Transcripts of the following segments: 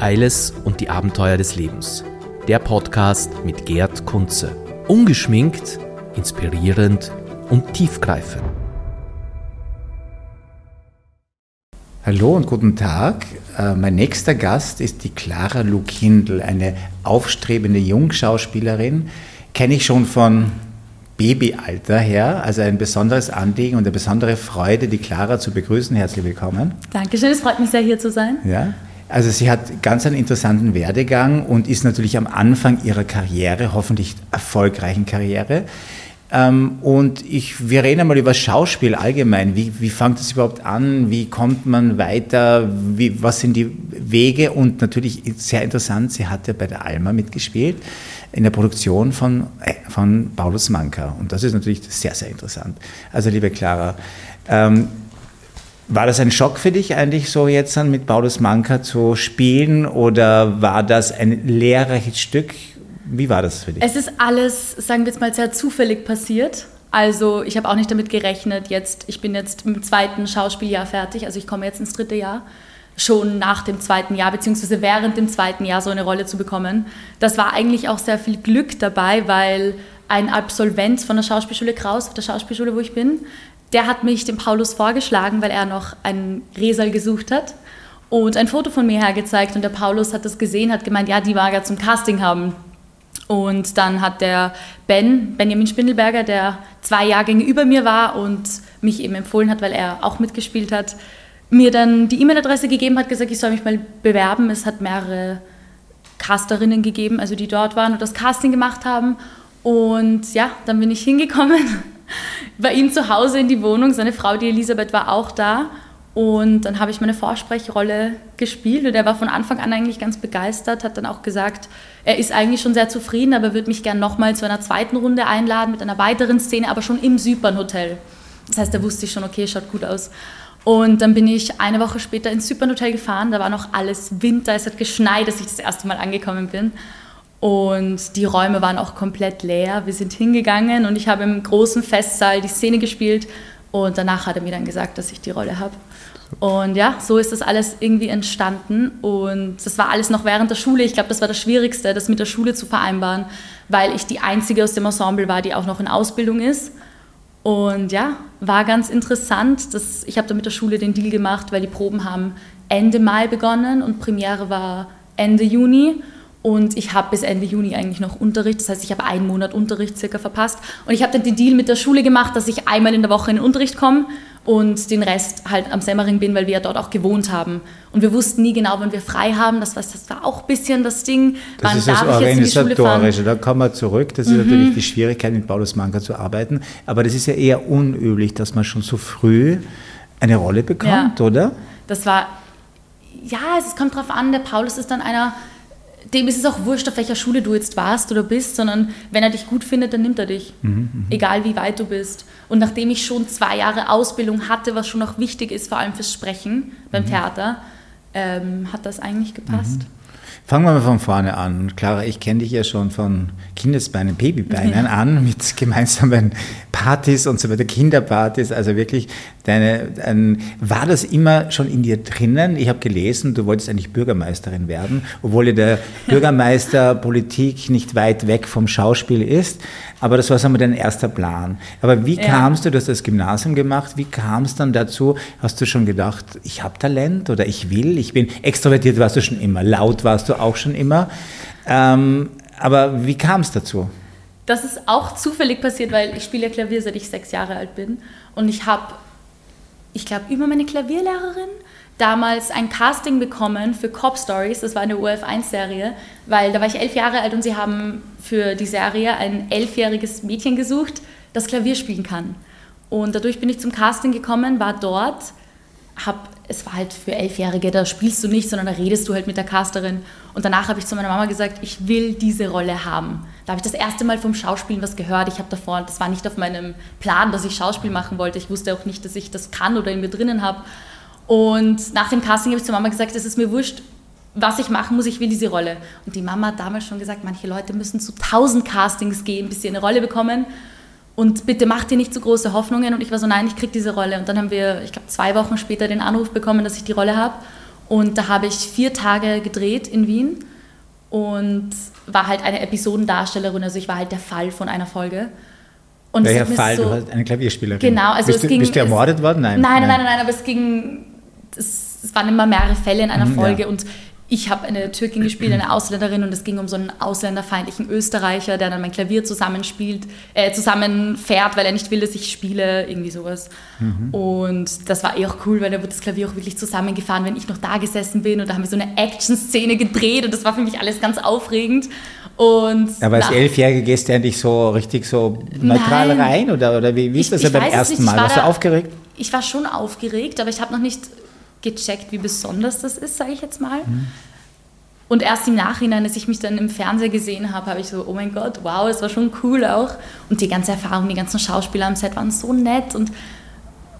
Eiles und die Abenteuer des Lebens. Der Podcast mit Gerd Kunze. Ungeschminkt, inspirierend und tiefgreifend. Hallo und guten Tag. Äh, mein nächster Gast ist die Clara Lukindl, eine aufstrebende Jungschauspielerin. Kenne ich schon von Babyalter her, also ein besonderes Anliegen und eine besondere Freude, die Clara zu begrüßen. Herzlich willkommen. Dankeschön, es freut mich sehr, hier zu sein. Ja, also sie hat ganz einen interessanten Werdegang und ist natürlich am Anfang ihrer Karriere, hoffentlich erfolgreichen Karriere. Ähm, und ich, wir reden einmal über Schauspiel allgemein. Wie, wie fängt es überhaupt an? Wie kommt man weiter? Wie, was sind die Wege? Und natürlich sehr interessant, sie hat ja bei der Alma mitgespielt in der Produktion von, äh, von Paulus Manka. Und das ist natürlich sehr, sehr interessant. Also liebe Clara, ähm, war das ein Schock für dich eigentlich so jetzt dann mit Paulus Manka zu spielen oder war das ein lehrreiches Stück? Wie war das für dich? Es ist alles, sagen wir jetzt mal, sehr zufällig passiert. Also ich habe auch nicht damit gerechnet, jetzt, ich bin jetzt im zweiten Schauspieljahr fertig, also ich komme jetzt ins dritte Jahr, schon nach dem zweiten Jahr, beziehungsweise während dem zweiten Jahr so eine Rolle zu bekommen. Das war eigentlich auch sehr viel Glück dabei, weil ein Absolvent von der Schauspielschule Kraus, auf der Schauspielschule, wo ich bin, der hat mich dem Paulus vorgeschlagen, weil er noch einen Resal gesucht hat und ein Foto von mir hergezeigt und der Paulus hat das gesehen, hat gemeint, ja, die mag er zum Casting haben. Und dann hat der Ben, Benjamin Spindelberger, der zwei Jahrgänge über mir war und mich eben empfohlen hat, weil er auch mitgespielt hat, mir dann die E-Mail-Adresse gegeben, hat gesagt, ich soll mich mal bewerben. Es hat mehrere Casterinnen gegeben, also die dort waren und das Casting gemacht haben. Und ja, dann bin ich hingekommen bei ihm zu Hause in die Wohnung. Seine Frau, die Elisabeth, war auch da. Und dann habe ich meine Vorsprechrolle gespielt und er war von Anfang an eigentlich ganz begeistert, hat dann auch gesagt, er ist eigentlich schon sehr zufrieden, aber würde mich gerne nochmal zu einer zweiten Runde einladen mit einer weiteren Szene, aber schon im Zypern-Hotel. Das heißt, da wusste schon, okay, schaut gut aus. Und dann bin ich eine Woche später ins Zypern-Hotel gefahren, da war noch alles Winter, es hat geschneit, als ich das erste Mal angekommen bin. Und die Räume waren auch komplett leer. Wir sind hingegangen und ich habe im großen Festsaal die Szene gespielt und danach hat er mir dann gesagt, dass ich die Rolle habe. Und ja, so ist das alles irgendwie entstanden. Und das war alles noch während der Schule. Ich glaube, das war das Schwierigste, das mit der Schule zu vereinbaren, weil ich die Einzige aus dem Ensemble war, die auch noch in Ausbildung ist. Und ja, war ganz interessant. Dass ich habe da mit der Schule den Deal gemacht, weil die Proben haben Ende Mai begonnen und Premiere war Ende Juni. Und ich habe bis Ende Juni eigentlich noch Unterricht. Das heißt, ich habe einen Monat Unterricht circa verpasst. Und ich habe dann den Deal mit der Schule gemacht, dass ich einmal in der Woche in den Unterricht komme und den Rest halt am Semmering bin, weil wir ja dort auch gewohnt haben. Und wir wussten nie genau, wann wir frei haben. Das war, das war auch ein bisschen das Ding. Das wann ist das Organisatorische. Da kommen wir zurück. Das ist mhm. natürlich die Schwierigkeit, mit Paulus Manka zu arbeiten. Aber das ist ja eher unüblich, dass man schon so früh eine Rolle bekommt, ja. oder? Das war, ja, es kommt drauf an. Der Paulus ist dann einer dem ist es auch wurscht, auf welcher Schule du jetzt warst oder bist, sondern wenn er dich gut findet, dann nimmt er dich. Mhm, mhm, egal wie weit du bist. Und nachdem ich schon zwei Jahre Ausbildung hatte, was schon auch wichtig ist, vor allem fürs Sprechen beim mhm. Theater, ähm, hat das eigentlich gepasst. Mhm. Fangen wir mal von vorne an. Clara, ich kenne dich ja schon von Kindesbeinen, Babybeinen ja. an, mit gemeinsamen Partys und so weiter, Kinderpartys. Also wirklich, deine, ein, war das immer schon in dir drinnen? Ich habe gelesen, du wolltest eigentlich Bürgermeisterin werden, obwohl ja der Bürgermeisterpolitik nicht weit weg vom Schauspiel ist. Aber das war sagen wir, dein erster Plan. Aber wie ja. kamst du, du hast das Gymnasium gemacht, wie kam es dann dazu? Hast du schon gedacht, ich habe Talent oder ich will, ich bin extrovertiert, warst du schon immer, laut warst du auch schon immer. Ähm, aber wie kam es dazu? Das ist auch zufällig passiert, weil ich spiele Klavier, seit ich sechs Jahre alt bin. Und ich habe, ich glaube, über meine Klavierlehrerin damals ein Casting bekommen für Cop Stories, das war eine UF1-Serie, weil da war ich elf Jahre alt und sie haben für die Serie ein elfjähriges Mädchen gesucht, das Klavier spielen kann. Und dadurch bin ich zum Casting gekommen, war dort, hab, es war halt für Elfjährige, da spielst du nicht, sondern da redest du halt mit der Casterin. Und danach habe ich zu meiner Mama gesagt, ich will diese Rolle haben. Da habe ich das erste Mal vom Schauspielen was gehört. Ich habe davor, das war nicht auf meinem Plan, dass ich Schauspiel machen wollte. Ich wusste auch nicht, dass ich das kann oder in mir drinnen habe. Und nach dem Casting habe ich zu Mama gesagt, es ist mir wurscht, was ich machen muss, ich will diese Rolle. Und die Mama hat damals schon gesagt, manche Leute müssen zu tausend Castings gehen, bis sie eine Rolle bekommen. Und bitte mach dir nicht zu große Hoffnungen. Und ich war so, nein, ich kriege diese Rolle. Und dann haben wir, ich glaube, zwei Wochen später den Anruf bekommen, dass ich die Rolle habe. Und da habe ich vier Tage gedreht in Wien und war halt eine Episodendarstellerin, also ich war halt der Fall von einer Folge. Und Welcher Fall? So, du hast eine Klavierspielerin. Genau, also bist es du, ging. Bist du ermordet es, worden? Nein. Nein, nein, nein, nein, aber es ging. Es, es waren immer mehrere Fälle in einer mhm, Folge ja. und ich habe eine Türkin gespielt, eine Ausländerin und es ging um so einen ausländerfeindlichen Österreicher, der dann mein Klavier zusammenspielt, äh, zusammenfährt, weil er nicht will, dass ich spiele, irgendwie sowas. Mhm. Und das war eh auch cool, weil da wird das Klavier auch wirklich zusammengefahren, wenn ich noch da gesessen bin und da haben wir so eine Action-Szene gedreht und das war für mich alles ganz aufregend. Und Aber als Elfjährige gehst du endlich so richtig so neutral Nein. rein oder, oder wie, wie ist das ja beim ersten Mal? Warst du aufgeregt? Ich war schon aufgeregt, aber ich habe noch nicht gecheckt, wie besonders das ist, sage ich jetzt mal. Mhm. Und erst im Nachhinein, als ich mich dann im Fernseher gesehen habe, habe ich so, oh mein Gott, wow, es war schon cool auch. Und die ganze Erfahrung, die ganzen Schauspieler am Set waren so nett und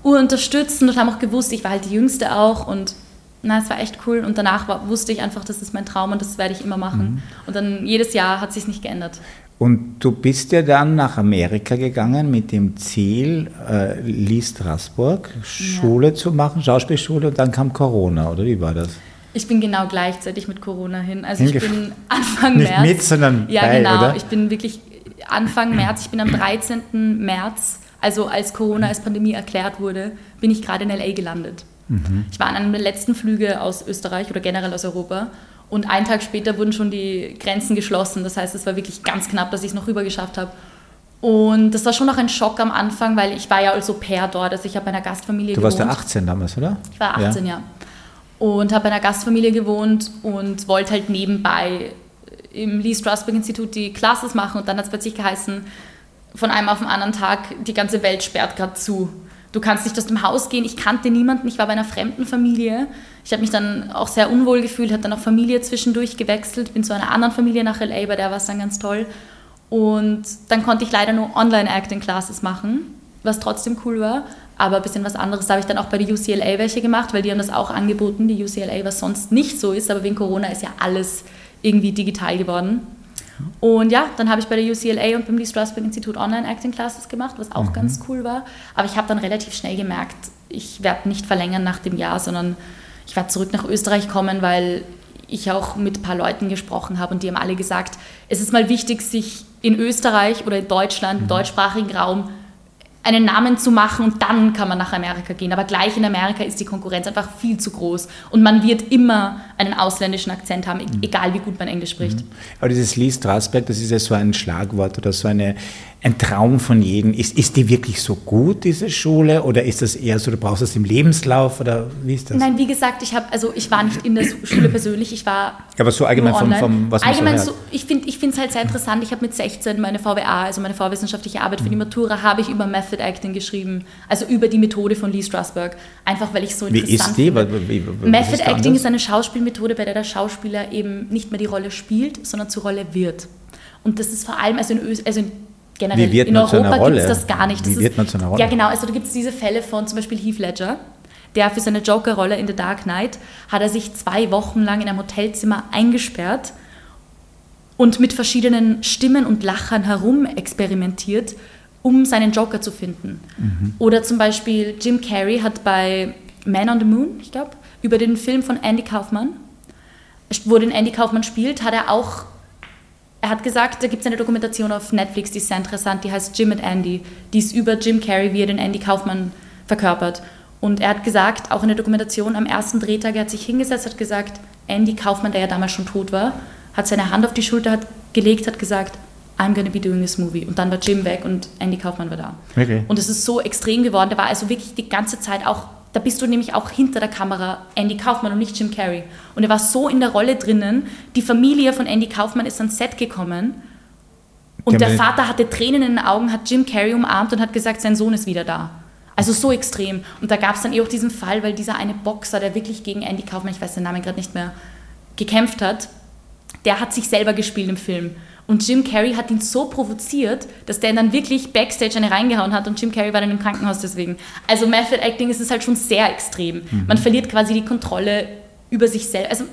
unterstützend und haben auch gewusst, ich war halt die Jüngste auch und na, es war echt cool und danach war, wusste ich einfach, das ist mein Traum und das werde ich immer machen. Mhm. Und dann jedes Jahr hat sich nicht geändert. Und du bist ja dann nach Amerika gegangen mit dem Ziel, äh, Lee Straßburg Schule ja. zu machen, Schauspielschule und dann kam Corona, oder wie war das? Ich bin genau gleichzeitig mit Corona hin. Also ich bin Anfang Nicht März. mit, sondern Ja, bei, genau. Oder? Ich bin wirklich Anfang März. Ich bin am 13. März, also als Corona als Pandemie erklärt wurde, bin ich gerade in LA gelandet. Mhm. Ich war an einem der letzten Flüge aus Österreich oder generell aus Europa. Und einen Tag später wurden schon die Grenzen geschlossen. Das heißt, es war wirklich ganz knapp, dass ich es noch rüber geschafft habe. Und das war schon noch ein Schock am Anfang, weil ich war ja also per dort. Also ich habe bei einer Gastfamilie gewohnt. Du warst ja 18 damals, oder? Ich war 18, ja. ja. Und habe bei einer Gastfamilie gewohnt und wollte halt nebenbei im Lee Strasberg Institut die Classes machen. Und dann hat es plötzlich geheißen, von einem auf den anderen Tag, die ganze Welt sperrt gerade zu du kannst nicht aus dem Haus gehen. Ich kannte niemanden, ich war bei einer fremden Familie. Ich habe mich dann auch sehr unwohl gefühlt, habe dann auch Familie zwischendurch gewechselt, bin zu einer anderen Familie nach LA, bei der war es dann ganz toll. Und dann konnte ich leider nur Online-Acting-Classes machen, was trotzdem cool war. Aber ein bisschen was anderes habe ich dann auch bei der UCLA welche gemacht, weil die haben das auch angeboten, die UCLA, was sonst nicht so ist. Aber wegen Corona ist ja alles irgendwie digital geworden. Und ja, dann habe ich bei der UCLA und beim Lee Strasberg Institut Online-Acting Classes gemacht, was auch mhm. ganz cool war. Aber ich habe dann relativ schnell gemerkt, ich werde nicht verlängern nach dem Jahr, sondern ich werde zurück nach Österreich kommen, weil ich auch mit ein paar Leuten gesprochen habe und die haben alle gesagt, es ist mal wichtig, sich in Österreich oder in Deutschland, im mhm. deutschsprachigen Raum einen Namen zu machen und dann kann man nach Amerika gehen. Aber gleich in Amerika ist die Konkurrenz einfach viel zu groß und man wird immer einen ausländischen Akzent haben, mhm. egal wie gut man Englisch spricht. Mhm. Aber dieses Lee Strasberg, das ist ja so ein Schlagwort oder so eine, ein Traum von jedem. Ist, ist die wirklich so gut, diese Schule? Oder ist das eher so, du brauchst das im Lebenslauf? Oder wie ist das? Nein, wie gesagt, ich, hab, also ich war nicht in der Schule persönlich, ich war. Aber so allgemein vom, vom, was allgemein so, so Ich finde es halt sehr interessant. Ich habe mit 16 meine VWA, also meine vorwissenschaftliche Arbeit für die mhm. Matura, habe ich über Method Acting geschrieben. Also über die Methode von Lee Strasberg. Einfach weil ich so interessant Wie ist die? Wie, wie, wie, Method Acting anders? ist eine Schauspielmethode, bei der der Schauspieler eben nicht mehr die Rolle spielt, sondern zur Rolle wird. Und das ist vor allem, also in, Ös also in generell in Europa gibt es das gar nicht. Das Wie wird man zu einer Rolle? Ja, genau. Also da gibt es diese Fälle von zum Beispiel Heath Ledger, der für seine Joker-Rolle in The Dark Knight hat er sich zwei Wochen lang in einem Hotelzimmer eingesperrt und mit verschiedenen Stimmen und Lachern herum experimentiert, um seinen Joker zu finden. Mhm. Oder zum Beispiel Jim Carrey hat bei Man on the Moon, ich glaube, über den Film von Andy Kaufman, wo den Andy Kaufman spielt, hat er auch er hat gesagt, da gibt es eine Dokumentation auf Netflix, die ist sehr interessant, die heißt Jim and Andy. Die ist über Jim Carrey, wie er den Andy Kaufmann verkörpert. Und er hat gesagt, auch in der Dokumentation am ersten Drehtag, er hat sich hingesetzt, hat gesagt, Andy Kaufmann, der ja damals schon tot war, hat seine Hand auf die Schulter hat, gelegt, hat gesagt, I'm gonna be doing this movie. Und dann war Jim weg und Andy Kaufmann war da. Okay. Und es ist so extrem geworden. Der war also wirklich die ganze Zeit auch da bist du nämlich auch hinter der Kamera Andy Kaufmann und nicht Jim Carrey. Und er war so in der Rolle drinnen. Die Familie von Andy Kaufmann ist ans Set gekommen. Und der Vater hatte Tränen in den Augen, hat Jim Carrey umarmt und hat gesagt, sein Sohn ist wieder da. Also so extrem. Und da gab es dann eh auch diesen Fall, weil dieser eine Boxer, der wirklich gegen Andy Kaufmann, ich weiß den Namen gerade nicht mehr, gekämpft hat, der hat sich selber gespielt im Film. Und Jim Carrey hat ihn so provoziert, dass der ihn dann wirklich backstage eine reingehauen hat und Jim Carrey war dann im Krankenhaus deswegen. Also Method Acting ist es halt schon sehr extrem. Mhm. Man verliert quasi die Kontrolle über sich selbst. Also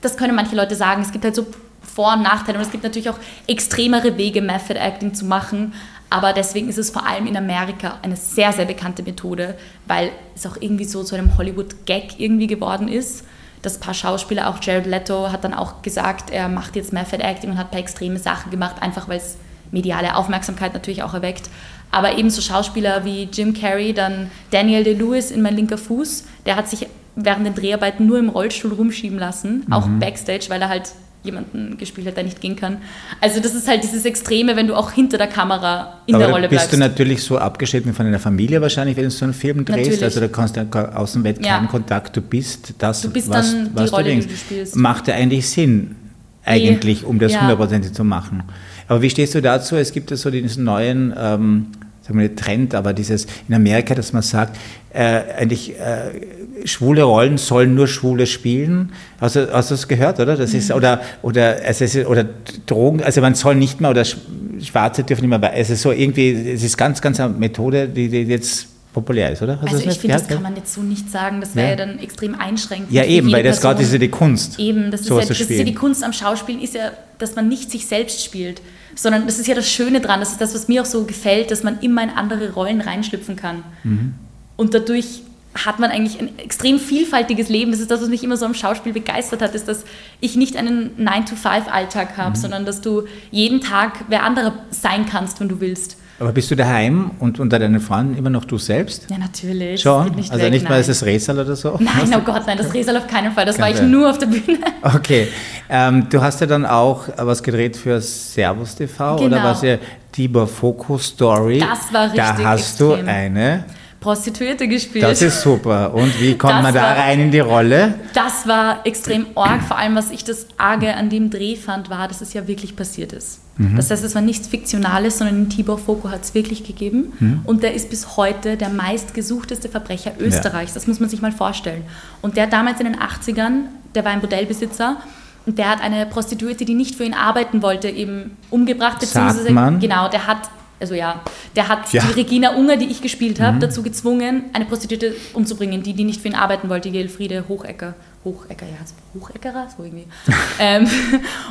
das können manche Leute sagen. Es gibt halt so Vor- und Nachteile und es gibt natürlich auch extremere Wege, Method Acting zu machen. Aber deswegen ist es vor allem in Amerika eine sehr, sehr bekannte Methode, weil es auch irgendwie so zu einem Hollywood-Gag irgendwie geworden ist dass ein paar Schauspieler, auch Jared Leto, hat dann auch gesagt, er macht jetzt Method Acting und hat ein paar extreme Sachen gemacht, einfach weil es mediale Aufmerksamkeit natürlich auch erweckt. Aber ebenso Schauspieler wie Jim Carrey, dann Daniel Day-Lewis in Mein linker Fuß, der hat sich während den Dreharbeiten nur im Rollstuhl rumschieben lassen, mhm. auch backstage, weil er halt jemanden gespielt hat, der nicht gehen kann. Also das ist halt dieses Extreme, wenn du auch hinter der Kamera in Aber der Rolle bist bleibst. du natürlich so abgeschnitten von deiner Familie wahrscheinlich, wenn du so einen Film drehst. Natürlich. Also da kannst du Außenwelt Ja. keinen Kontakt. Du bist das, Du bist was, dann die was Rolle, du die denkst. du spielst. Macht ja eigentlich Sinn, eigentlich, um das Ja. hundertprozentig zu machen. Aber wie stehst du dazu? Es gibt ja so diesen neuen, ähm, sagen wir nicht Trend, aber dieses in Amerika, dass man sagt, äh, eigentlich äh, schwule Rollen sollen nur Schwule spielen. Hast du, hast du das gehört, oder? Das ist, oder, oder, also es ist, oder Drogen, also man soll nicht mehr, oder Sch- Schwarze dürfen nicht mehr, es ist so irgendwie, es ist ganz, ganz eine Methode, die, die jetzt populär ist, oder? Hast Also ich finde, das kann man jetzt so nicht sagen. Das wäre Ja. ja. dann extrem einschränkend. Ja, eben, weil das gerade ist ja die Kunst. Eben, das, ist ja, das ist ja die Kunst am Schauspielen, ist ja, dass man nicht sich selbst spielt, sondern das ist ja das Schöne dran, das ist das, was mir auch so gefällt, dass man immer in andere Rollen reinschlüpfen kann. Mhm. Und dadurch hat man eigentlich ein extrem vielfältiges Leben. Das ist das, was mich immer so am Schauspiel begeistert hat, ist, dass ich nicht einen 9-to-5-Alltag habe, Mhm. sondern dass du jeden Tag wer anderer sein kannst, wenn du willst. Aber bist du daheim und unter deinen Freunden immer noch du selbst? Ja, natürlich. Schon? nicht also weg, nicht mal nein. ist es Rätsel oder so? Nein, oh Gott, nein, das Resal auf keinen Fall. Das war ich Fall. nur auf der Bühne. Okay. Ähm, du hast ja dann auch was gedreht für Servus TV oder Genau. was ja Tibor Focus Story. Das war Da richtig hast extrem. du eine. Prostituierte gespielt. Das ist super. Und wie kommt Das man da war- rein in die Rolle? Das war extrem arg. Vor allem, was ich das Arge an dem Dreh fand, war, dass es ja wirklich passiert ist. Das heißt, es war nichts Fiktionales, sondern den Tibor Foko hat es wirklich gegeben. Und der ist bis heute der meistgesuchteste Verbrecher Österreichs. Das muss man sich mal vorstellen. Und der damals in den 80ern, der war ein Bordellbesitzer. Und der hat eine Prostituierte, die nicht für ihn arbeiten wollte, eben umgebracht. Sagt beziehungsweise- man? Genau, der hat, also ja, der hat Ja. Mhm. die Regina Unger, die ich gespielt habe, dazu gezwungen, eine Prostituierte umzubringen, die, die nicht für ihn arbeiten wollte, die Elfriede Hochecker. Hochecker, ja, Hocheckerer, so irgendwie. ähm,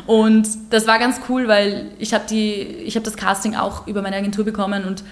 und das war ganz cool, weil ich habe hab das Casting auch über meine Agentur bekommen und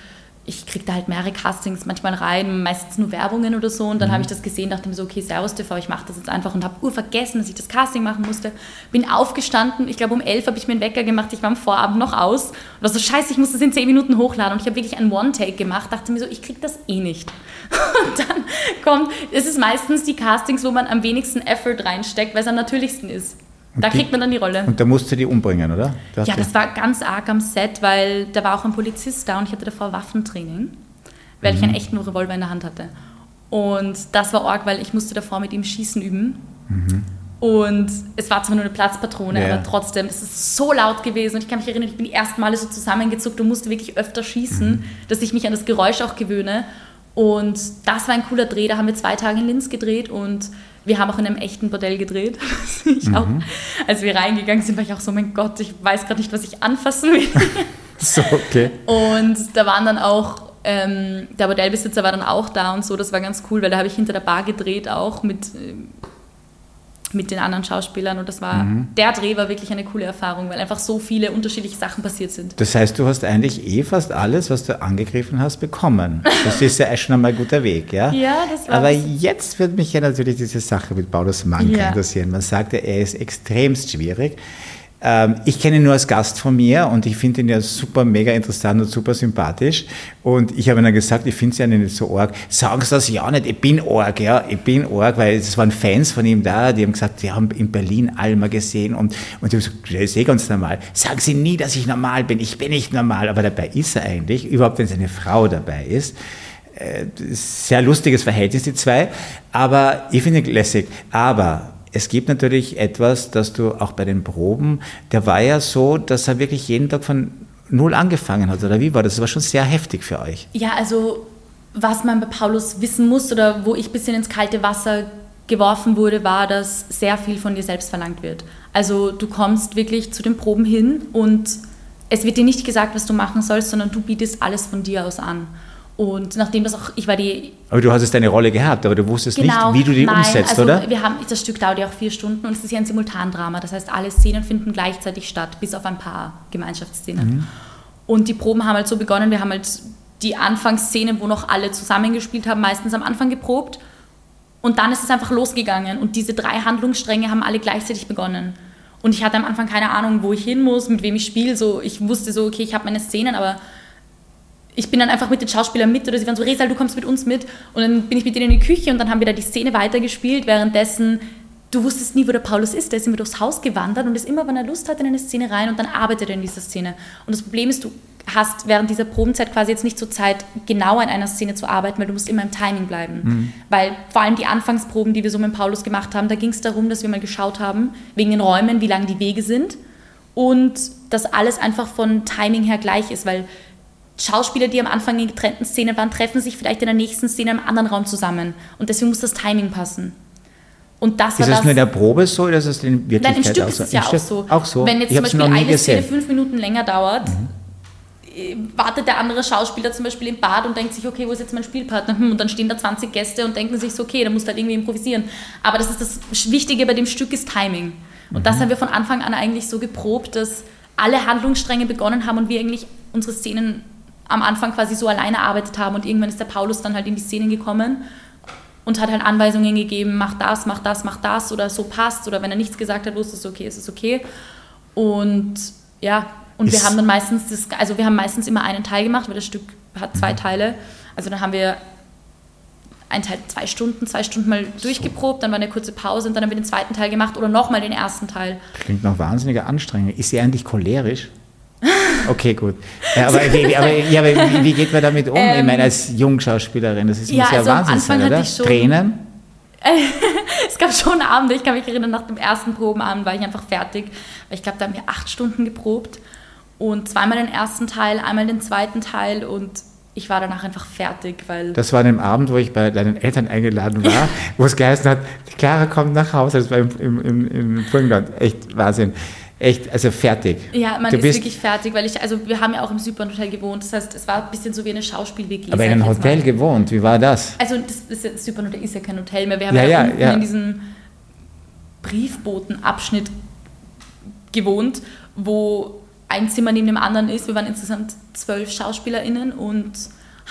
ich kriege da halt mehrere Castings manchmal rein, meistens nur Werbungen oder so. Und dann habe ich das gesehen, dachte mir so, okay, Servus TV, ich mache das jetzt einfach und habe ur vergessen, dass ich das Casting machen musste. Bin aufgestanden, ich glaube um elf habe ich mir einen Wecker gemacht, ich war am Vorabend noch aus. Und war so, scheiße, ich muss das in zehn Minuten hochladen. Und ich habe wirklich ein One-Take gemacht, dachte mir so, ich kriege das eh nicht. Und dann kommt, es ist meistens die Castings, wo man am wenigsten Effort reinsteckt, weil es am natürlichsten ist. Da die- kriegt man dann die Rolle. Und da musst du die umbringen, oder? Hast Ja, das war ganz arg am Set, weil da war auch ein Polizist da und ich hatte davor Waffentraining, weil ich einen echten Revolver in der Hand hatte. Und das war arg, weil ich musste davor mit ihm Schießen üben. Und es war zwar nur eine Platzpatrone, Ja. aber trotzdem, es ist so laut gewesen. Und ich kann mich erinnern, ich bin die ersten Male so zusammengezuckt und musste wirklich öfter schießen, dass ich mich an das Geräusch auch gewöhne. Und das war ein cooler Dreh. Da haben wir zwei Tage in Linz gedreht und wir haben auch in einem echten Bordell gedreht. ich auch, als wir reingegangen sind, war ich auch so, mein Gott, ich weiß gerade nicht, was ich anfassen will. So, okay. Und da waren dann auch, ähm, der Bordellbesitzer war dann auch da und so, das war ganz cool, weil da habe ich hinter der Bar gedreht auch mit, ähm, mit den anderen Schauspielern und das war, der Dreh war wirklich eine coole Erfahrung, weil einfach so viele unterschiedliche Sachen passiert sind. Das heißt, du hast eigentlich eh fast alles, was du angegriffen hast, bekommen. Das ist ja schon einmal ein guter Weg, ja? Ja, das war's. Aber jetzt wird mich ja natürlich diese Sache mit Paulus Manka Ja. interessieren. Man sagt ja, er ist extremst schwierig. Ähm, ich kenne ihn nur als Gast von mir und ich finde ihn ja super, mega interessant und super sympathisch. Und ich habe ihm dann gesagt, ich finde es ja nicht so arg. Sagen Sie das ja nicht, ich bin arg, ja, ich bin arg, weil es waren Fans von ihm da, die haben gesagt, die haben in Berlin Alma gesehen und, und ich habe gesagt, ist eh ganz normal. Sagen Sie nie, dass ich normal bin, ich bin nicht normal, aber dabei ist er eigentlich, überhaupt wenn seine Frau dabei ist. Äh, sehr lustiges Verhältnis, die zwei, aber ich finde lässig. Aber es gibt natürlich etwas, dass du auch bei den Proben, der war ja so, dass er wirklich jeden Tag von null angefangen hat, oder wie war das? Das war schon sehr heftig für euch. Ja, also was man bei Paulus wissen muss oder wo ich ein bisschen ins kalte Wasser geworfen wurde, war, dass sehr viel von dir selbst verlangt wird. Also du kommst wirklich zu den Proben hin und es wird dir nicht gesagt, was du machen sollst, sondern du bietest alles von dir aus an. Und nachdem das auch, ich war die Aber du hast jetzt deine Rolle gehabt, aber du wusstest nicht, wie du die Genau. nein, umsetzt, also oder? Wir haben, das Stück dauert ja auch vier Stunden und es ist ja ein Simultandrama. Das heißt, alle Szenen finden gleichzeitig statt, bis auf ein paar Gemeinschaftsszenen. Mhm. Und die Proben haben halt so begonnen, wir haben halt die Anfangsszene, wo noch alle zusammengespielt haben, meistens am Anfang geprobt. Und dann ist es einfach losgegangen und diese drei Handlungsstränge haben alle gleichzeitig begonnen. Und ich hatte am Anfang keine Ahnung, wo ich hin muss, mit wem ich spiele. So, ich wusste so, okay, ich habe meine Szenen, aber ich bin dann einfach mit den Schauspielern mit oder sie waren so, Resal, du kommst mit uns mit. Und dann bin ich mit denen in die Küche und dann haben wir da die Szene weitergespielt. Währenddessen, du wusstest nie, wo der Paulus ist. Der ist immer durchs Haus gewandert und ist immer, wenn er Lust hat, in eine Szene rein und dann arbeitet er in dieser Szene. Und das Problem ist, du hast während dieser Probenzeit quasi jetzt nicht so Zeit, genau an einer Szene zu arbeiten, weil du musst immer im Timing bleiben. Mhm. Weil vor allem die Anfangsproben, die wir so mit Paulus gemacht haben, da ging es darum, dass wir mal geschaut haben, wegen den Räumen, wie lang die Wege sind und dass alles einfach von Timing her gleich ist, weil Schauspieler, die am Anfang in getrennten Szenen waren, treffen sich vielleicht in der nächsten Szene im anderen Raum zusammen. Und deswegen muss das Timing passen. Und das ist das, nur in der Probe so oder ist das in Wirklichkeit Nein, im Stück auch ist so? es ja auch so. auch so. Wenn jetzt ich zum Beispiel eine gesehen. Szene fünf Minuten länger dauert, mhm. Äh, wartet der andere Schauspieler zum Beispiel im Bad und denkt sich, okay, wo ist jetzt mein Spielpartner? Hm, und dann stehen da 20 Gäste und denken sich so, okay, da muss halt irgendwie improvisieren. Aber das ist das Wichtige bei dem Stück ist Timing. Und mhm. das haben wir von Anfang an eigentlich so geprobt, dass alle Handlungsstränge begonnen haben und wir eigentlich unsere Szenen am Anfang quasi so alleine arbeitet haben und irgendwann ist der Paulus dann halt in die Szenen gekommen und hat halt Anweisungen gegeben, mach das, mach das, mach das oder so passt oder wenn er nichts gesagt hat, wusste es okay, ist es okay. Und ja, und wir haben dann meistens das, also wir haben meistens immer einen Teil gemacht, weil das Stück hat zwei mhm. Teile. Also dann haben wir einen Teil zwei Stunden, zwei Stunden mal durchgeprobt, dann war eine kurze Pause und dann haben wir den zweiten Teil gemacht oder nochmal den ersten Teil. Klingt noch wahnsinnige Anstrengung. Ist sie eigentlich cholerisch? Okay, gut. Aber, wie, aber, ja, aber wie, geht man damit um? Ähm, ich meine, als Jungschauspielerin, das ist ja, ja also Wahnsinn sein, oder? Tränen? es gab schon Abende, ich kann mich erinnern, nach dem ersten Probenabend war ich einfach fertig, weil ich glaube, da haben wir acht Stunden geprobt und zweimal den ersten Teil, einmal den zweiten Teil und ich war danach einfach fertig, weil... Das war an dem Abend, wo ich bei deinen Eltern eingeladen war, wo es geheißen hat, Clara kommt nach Hause, das war im, im, im, im Burgenland. Echt Wahnsinn echt, also fertig. Ja, man du ist wirklich fertig, weil ich, also wir haben ja auch im Südbahnhotel gewohnt, das heißt, es war ein bisschen so wie eine Schauspiel-WG. Aber in einem Hotel gewohnt, wie war das? Also das, das Südbahnhotel ist ja kein Hotel mehr, wir haben ja, ja, ja, ja. in diesem Briefbotenabschnitt gewohnt, wo ein Zimmer neben dem anderen ist. Wir waren insgesamt zwölf SchauspielerInnen und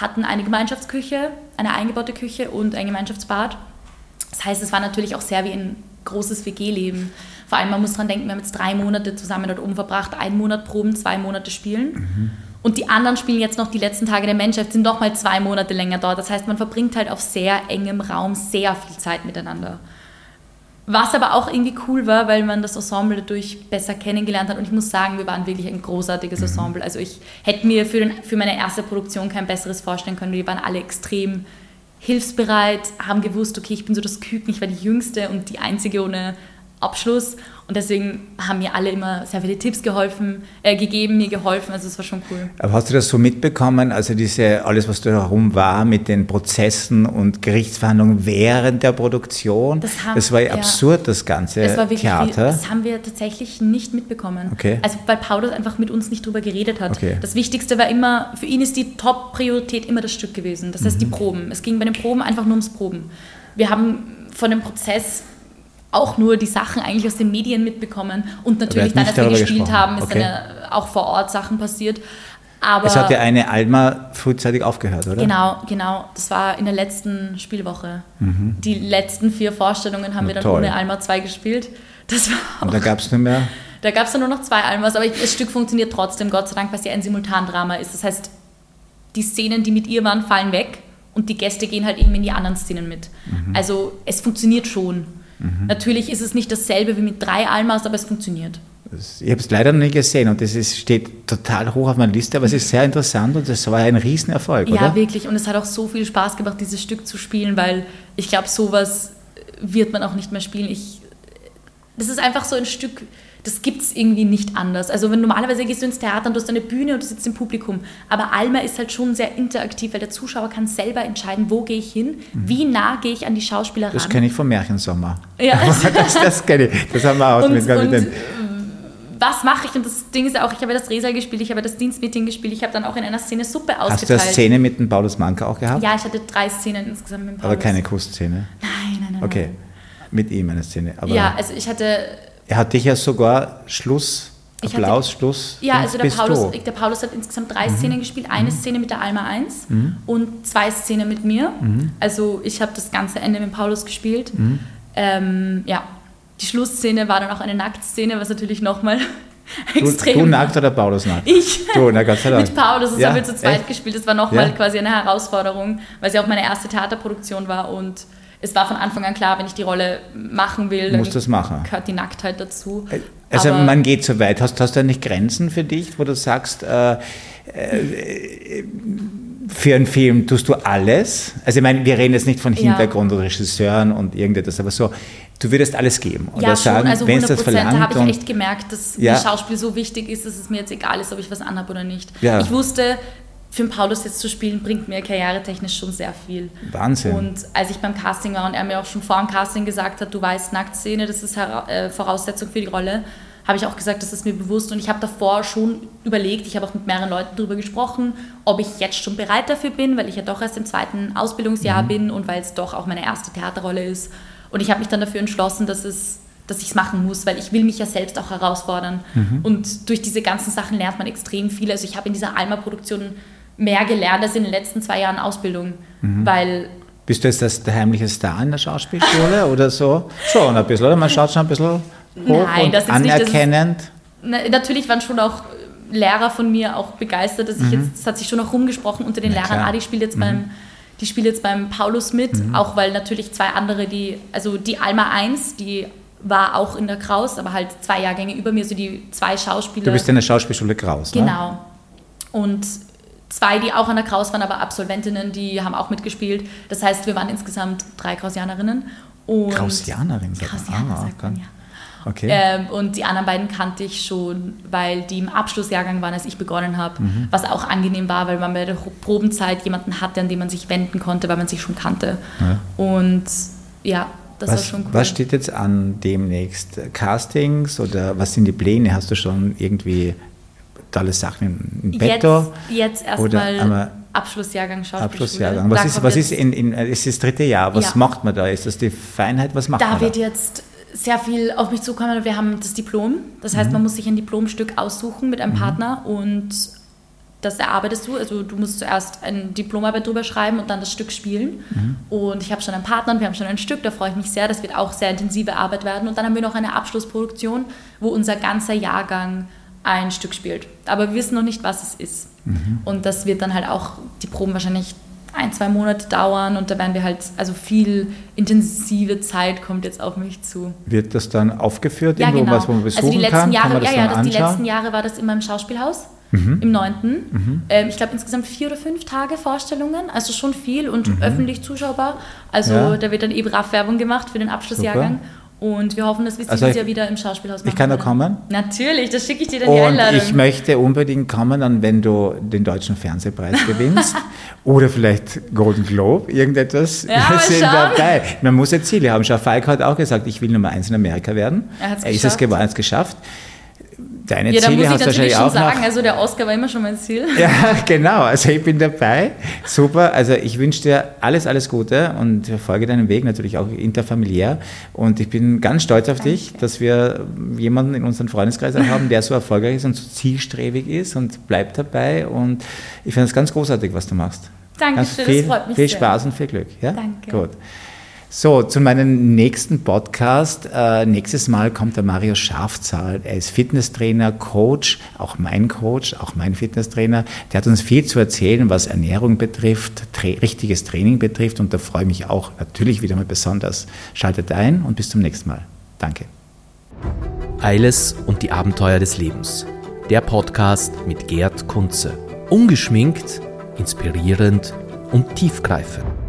hatten eine Gemeinschaftsküche, eine eingebaute Küche und ein Gemeinschaftsbad. Das heißt, es war natürlich auch sehr wie ein großes WG-Leben. Vor allem, man muss dran denken, wir haben jetzt drei Monate zusammen dort oben verbracht, einen Monat proben, zwei Monate spielen. Mhm. Und die anderen spielen jetzt noch die letzten Tage der Menschheit, sind noch mal zwei Monate länger dort. Das heißt, man verbringt halt auf sehr engem Raum sehr viel Zeit miteinander. Was aber auch irgendwie cool war, weil man das Ensemble dadurch besser kennengelernt hat. Und ich muss sagen, wir waren wirklich ein großartiges mhm. Ensemble. Also ich hätte mir für, den, für meine erste Produktion kein besseres vorstellen können. Wir waren alle extrem hilfsbereit, haben gewusst, okay, ich bin so das Küken, ich war die Jüngste und die Einzige ohne Abschluss. Und deswegen haben mir alle immer sehr viele Tipps geholfen, äh, gegeben, mir geholfen. Also es war schon cool. Aber hast du das so mitbekommen? Also diese alles, was da herum war mit den Prozessen und Gerichtsverhandlungen während der Produktion. Das, haben, das war ja absurd, das ganze das war wirklich Theater. Viel, das haben wir tatsächlich nicht mitbekommen. Okay. Also weil Paulus einfach mit uns nicht drüber geredet hat. Okay. Das Wichtigste war immer, für ihn ist die Top-Priorität immer das Stück gewesen. Das heißt mhm. die Proben. Es ging bei den Proben einfach nur ums Proben. Wir haben von dem Prozess auch nur die Sachen eigentlich aus den Medien mitbekommen und natürlich dann, als wir gespielt gesprochen. haben, ist okay. dann auch vor Ort Sachen passiert. Aber es hat ja eine Alma frühzeitig aufgehört, oder? Genau, genau. Das war in der letzten Spielwoche. Mhm. Die letzten vier Vorstellungen haben Na, wir dann toll. ohne Alma 2 gespielt. Das war und da gab es nur mehr? Da gab es dann nur noch zwei Almas, aber das Stück funktioniert trotzdem, Gott sei Dank, weil es ja ein Simultandrama ist. Das heißt, die Szenen, die mit ihr waren, fallen weg und die Gäste gehen halt eben in die anderen Szenen mit. Mhm. Also es funktioniert schon. Mhm. Natürlich ist es nicht dasselbe wie mit drei Almas, aber es funktioniert. Ich habe es leider noch nie gesehen und es steht total hoch auf meiner Liste, aber es ist sehr interessant und es war ein Riesenerfolg, ja, oder? Ja, wirklich. Und es hat auch so viel Spaß gemacht, dieses Stück zu spielen, weil ich glaube, sowas wird man auch nicht mehr spielen. Ich, das ist einfach so ein Stück, das gibt es irgendwie nicht anders. Also wenn normalerweise gehst du ins Theater und du hast eine Bühne und du sitzt im Publikum. Aber Alma ist halt schon sehr interaktiv, weil der Zuschauer kann selber entscheiden, wo gehe ich hin, mhm. wie nah gehe ich an die Schauspieler ran. Das kenne ich vom Märchensommer. Ja. das, das kenne ich. Das haben wir auch und, mit, und, mit was mache ich? Und das Ding ist auch, ich habe das Resa gespielt, ich habe das Dienstmeeting gespielt, ich habe dann auch in einer Szene Suppe ausgeteilt. Hast du eine Szene mit dem Paulus Manka auch gehabt? Ja, ich hatte drei Szenen insgesamt mit dem Paulus. Aber keine Kussszene? Nein, nein, nein. Okay, mit ihm eine Szene. Aber ja, also ich hatte er hat dich ja sogar Schluss Applaus, hatte- Schluss. Ja, also der Paulus. Mhm. der Paulus hat insgesamt drei Szenen gespielt. Eine Szene mit der Alma 1 und zwei Szenen mit mir. Mhm. Also ich habe das ganze Ende mit Paulus gespielt. Ähm, ja, die Schlussszene war dann auch eine Nacktszene, was natürlich nochmal extrem... du nackt oder Paulus nackt? Ich. Du, na Gott sei Dank. Mit Paulus, das Ja, haben wir zu zweit echt? gespielt. Das war nochmal Ja. quasi eine Herausforderung, weil es ja auch meine erste Theaterproduktion war und es war von Anfang an klar, wenn ich die Rolle machen will, dann du's machen. gehört die Nacktheit dazu. Also Aber- man geht so weit. Hast, hast du nicht Grenzen für dich, wo du sagst, äh, äh, für einen Film tust du alles? Also ich meine, wir reden jetzt nicht von Ja. Hintergrund oder Regisseuren und irgendetwas, aber so, du würdest alles geben. Oder Ja, sagen, also wenn es 100 das Prozent. Da verlangt. habe ich und- echt gemerkt, dass Ja. mir Schauspiel so wichtig ist, dass es mir jetzt egal ist, ob ich was anhabe oder nicht. Ja. Ich wusste, für den Paulus jetzt zu spielen, bringt mir karrieretechnisch schon sehr viel. Wahnsinn. Und als ich beim Casting war und er mir auch schon vor dem Casting gesagt hat, du weißt, Nacktszene, das ist äh, Voraussetzung für die Rolle, habe ich auch gesagt, das ist mir bewusst und ich habe davor schon überlegt, ich habe auch mit mehreren Leuten darüber gesprochen, ob ich jetzt schon bereit dafür bin, weil ich ja doch erst im zweiten Mhm. Ausbildungsjahr bin und weil es doch auch meine erste Theaterrolle ist. Und ich habe mich dann dafür entschlossen, dass es dass ich es machen muss, weil ich will mich ja selbst auch herausfordern. Mhm. Und durch diese ganzen Sachen lernt man extrem viel. Also ich habe in dieser Alma-Produktion mehr gelernt als in den letzten zwei Jahren Ausbildung, Mhm. weil Bist du jetzt das, der heimliche Star in der Schauspielschule oder so? Schon ein bisschen, oder? Man schaut schon ein bisschen hoch Nein, und das ist nicht, das anerkennend. Na, natürlich waren schon auch Lehrer von mir auch begeistert, dass ich jetzt, es hat sich schon auch rumgesprochen unter den Mhm. Na Lehrern, klar. Mhm. ah, die spielt jetzt beim, die spielt jetzt beim Paulus mit, auch weil natürlich zwei andere, die, also die Alma 1, die war auch in der Kraus, aber halt zwei Jahrgänge über mir, so die zwei Schauspieler. Du bist in der Schauspielschule Kraus, ne? Genau. Und zwei, die auch an der Kraus waren, aber Absolventinnen, die haben auch mitgespielt. Das heißt, wir waren insgesamt drei Krausianerinnen. Und Krausianerin, sagt. Krausianer, Ah, sagt man, okay. ja. Okay. Ähm, und die anderen beiden kannte ich schon, weil die im Abschlussjahrgang waren, als ich begonnen habe. Mhm. Was auch angenehm war, weil man bei der Probenzeit jemanden hatte, an den man sich wenden konnte, weil man sich schon kannte. Und ja, das war was, schon cool. was steht jetzt an demnächst? Castings oder was sind die Pläne? Hast du schon irgendwie tolle Sachen im jetzt, Petto? jetzt Oder erstmal Abschlussjahrgang Schauspielschule. Abschlussjahrgang. Da Was ist, kommt was ist jetzt- in, in, es ist das dritte Jahr. Was Ja. macht man da? Ist das die Feinheit? Was macht Da man wird da? jetzt sehr viel auf mich zukommen. Wir haben das Diplom. Das Mhm. heißt, man muss sich ein Diplomstück aussuchen mit einem Partner und das erarbeitest du. Also du musst zuerst eine Diplomarbeit drüber schreiben und dann das Stück spielen. Mhm. Und ich habe schon einen Partner und wir haben schon ein Stück. Da freue ich mich sehr. Das wird auch sehr intensive Arbeit werden. Und dann haben wir noch eine Abschlussproduktion, wo unser ganzer Jahrgang ein Stück spielt. Aber wir wissen noch nicht, was es ist. Mhm. Und das wird dann halt auch die Proben wahrscheinlich ein, zwei Monate dauern und da werden wir halt, also viel intensive Zeit kommt jetzt auf mich zu. Wird das dann aufgeführt, Ja, irgendwo genau. was, wo man besuchen also die letzten kann? Jahre, kann ja, ja, das, die? Mhm. letzten Jahre war das immer im Schauspielhaus, im neunten. Ähm, ich glaube insgesamt vier oder fünf Tage Vorstellungen, also schon viel und öffentlich zuschaubar. Also Mhm. Ja. da wird dann eh brav Werbung gemacht für den Abschlussjahrgang. Und wir hoffen, dass wir es Also dieses Jahr wieder im Schauspielhaus machen. ich kann da kommen? Natürlich, das schicke ich dir dann die Und Einladung. ich möchte unbedingt kommen, dann, wenn du den Deutschen Fernsehpreis gewinnst oder vielleicht Golden Globe, irgendetwas. Ja, mal sind schauen. dabei. Man muss ja Ziele haben. Schau, Falk hat auch gesagt, ich will Nummer eins in Amerika werden. Er hat's ist es geworden, es geschafft. Deine ja, da muss Ziele ich hast du natürlich wahrscheinlich schon auch sagen, noch. also der Oscar war immer schon mein Ziel. Ja, genau. Also ich bin dabei. Super. Also ich wünsche dir alles, alles Gute und folge deinem Weg natürlich auch interfamiliär. Und ich bin ganz stolz auf dich, dass wir jemanden in unserem Freundeskreis haben, der so erfolgreich ist und so zielstrebig ist und bleibt dabei. Und ich finde es ganz großartig, was du machst. Dankeschön, ganz das viel, freut mich Viel sehr. Spaß und viel Glück. Ja? Danke. Gut. So, zu meinem nächsten Podcast. Äh, nächstes Mal kommt der Mario Schafzahl. Er ist Fitnesstrainer, Coach, auch mein Coach, auch mein Fitnesstrainer. Der hat uns viel zu erzählen, was Ernährung betrifft, tra richtiges Training betrifft. Und da freue ich mich auch natürlich wieder mal besonders. Schaltet ein und bis zum nächsten Mal. Danke. Eiles und die Abenteuer des Lebens. Der Podcast mit Gerd Kunze. Ungeschminkt, inspirierend und tiefgreifend.